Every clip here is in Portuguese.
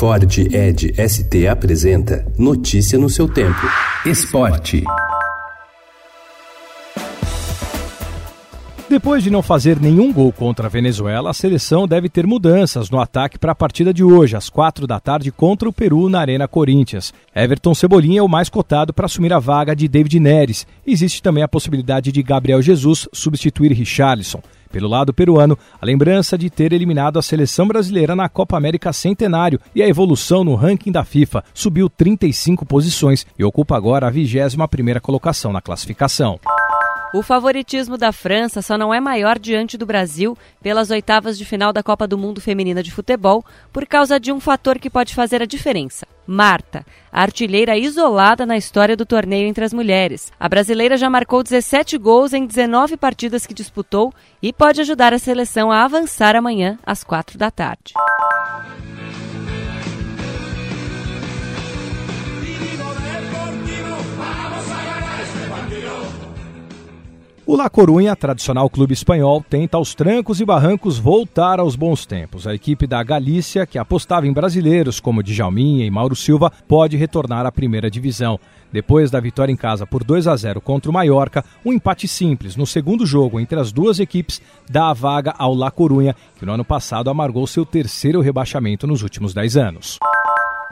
Ford Ed ST apresenta Notícia no seu tempo. Esporte. Depois de não fazer nenhum gol contra a Venezuela, a seleção deve ter mudanças no ataque para a partida de hoje, às quatro da tarde, contra o Peru na Arena Corinthians. Everton Cebolinha é o mais cotado para assumir a vaga de David Neres. Existe também a possibilidade de Gabriel Jesus substituir Richarlison. Pelo lado peruano, a lembrança de ter eliminado a seleção brasileira na Copa América Centenário e a evolução no ranking da FIFA subiu 35 posições e ocupa agora a 21ª colocação na classificação. O favoritismo da França só não é maior diante do Brasil pelas oitavas de final da Copa do Mundo Feminina de Futebol por causa de um fator que pode fazer a diferença. Marta, a artilheira isolada na história do torneio entre as mulheres. A brasileira já marcou 17 gols em 19 partidas que disputou e pode ajudar a seleção a avançar amanhã às 4 da tarde. O La Corunha, tradicional clube espanhol, tenta aos trancos e barrancos voltar aos bons tempos. A equipe da Galícia, que apostava em brasileiros como Djalminha e Mauro Silva, pode retornar à primeira divisão. Depois da vitória em casa por 2 a 0 contra o Mallorca, um empate simples no segundo jogo entre as duas equipes dá a vaga ao La Corunha, que no ano passado amargou seu terceiro rebaixamento nos últimos 10 anos.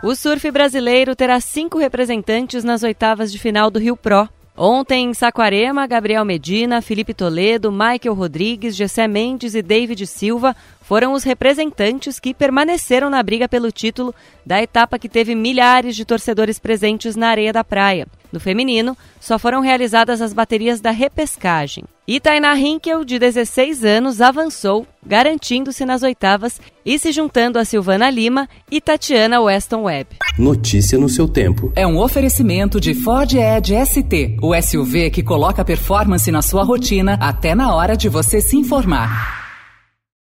O surf brasileiro terá cinco representantes nas oitavas de final do Rio Pro. Ontem, em Saquarema, Gabriel Medina, Felipe Toledo, Michael Rodrigues, Gessé Mendes e David Silva foram os representantes que permaneceram na briga pelo título da etapa que teve milhares de torcedores presentes na areia da praia. No feminino, só foram realizadas as baterias da repescagem. E Tainá Hinkel, de 16 anos, avançou, garantindo-se nas oitavas e se juntando a Silvana Lima e Tatiana Weston Webb. Notícia no seu tempo. É um oferecimento de Ford Edge ST, o SUV que coloca performance na sua rotina até na hora de você se informar.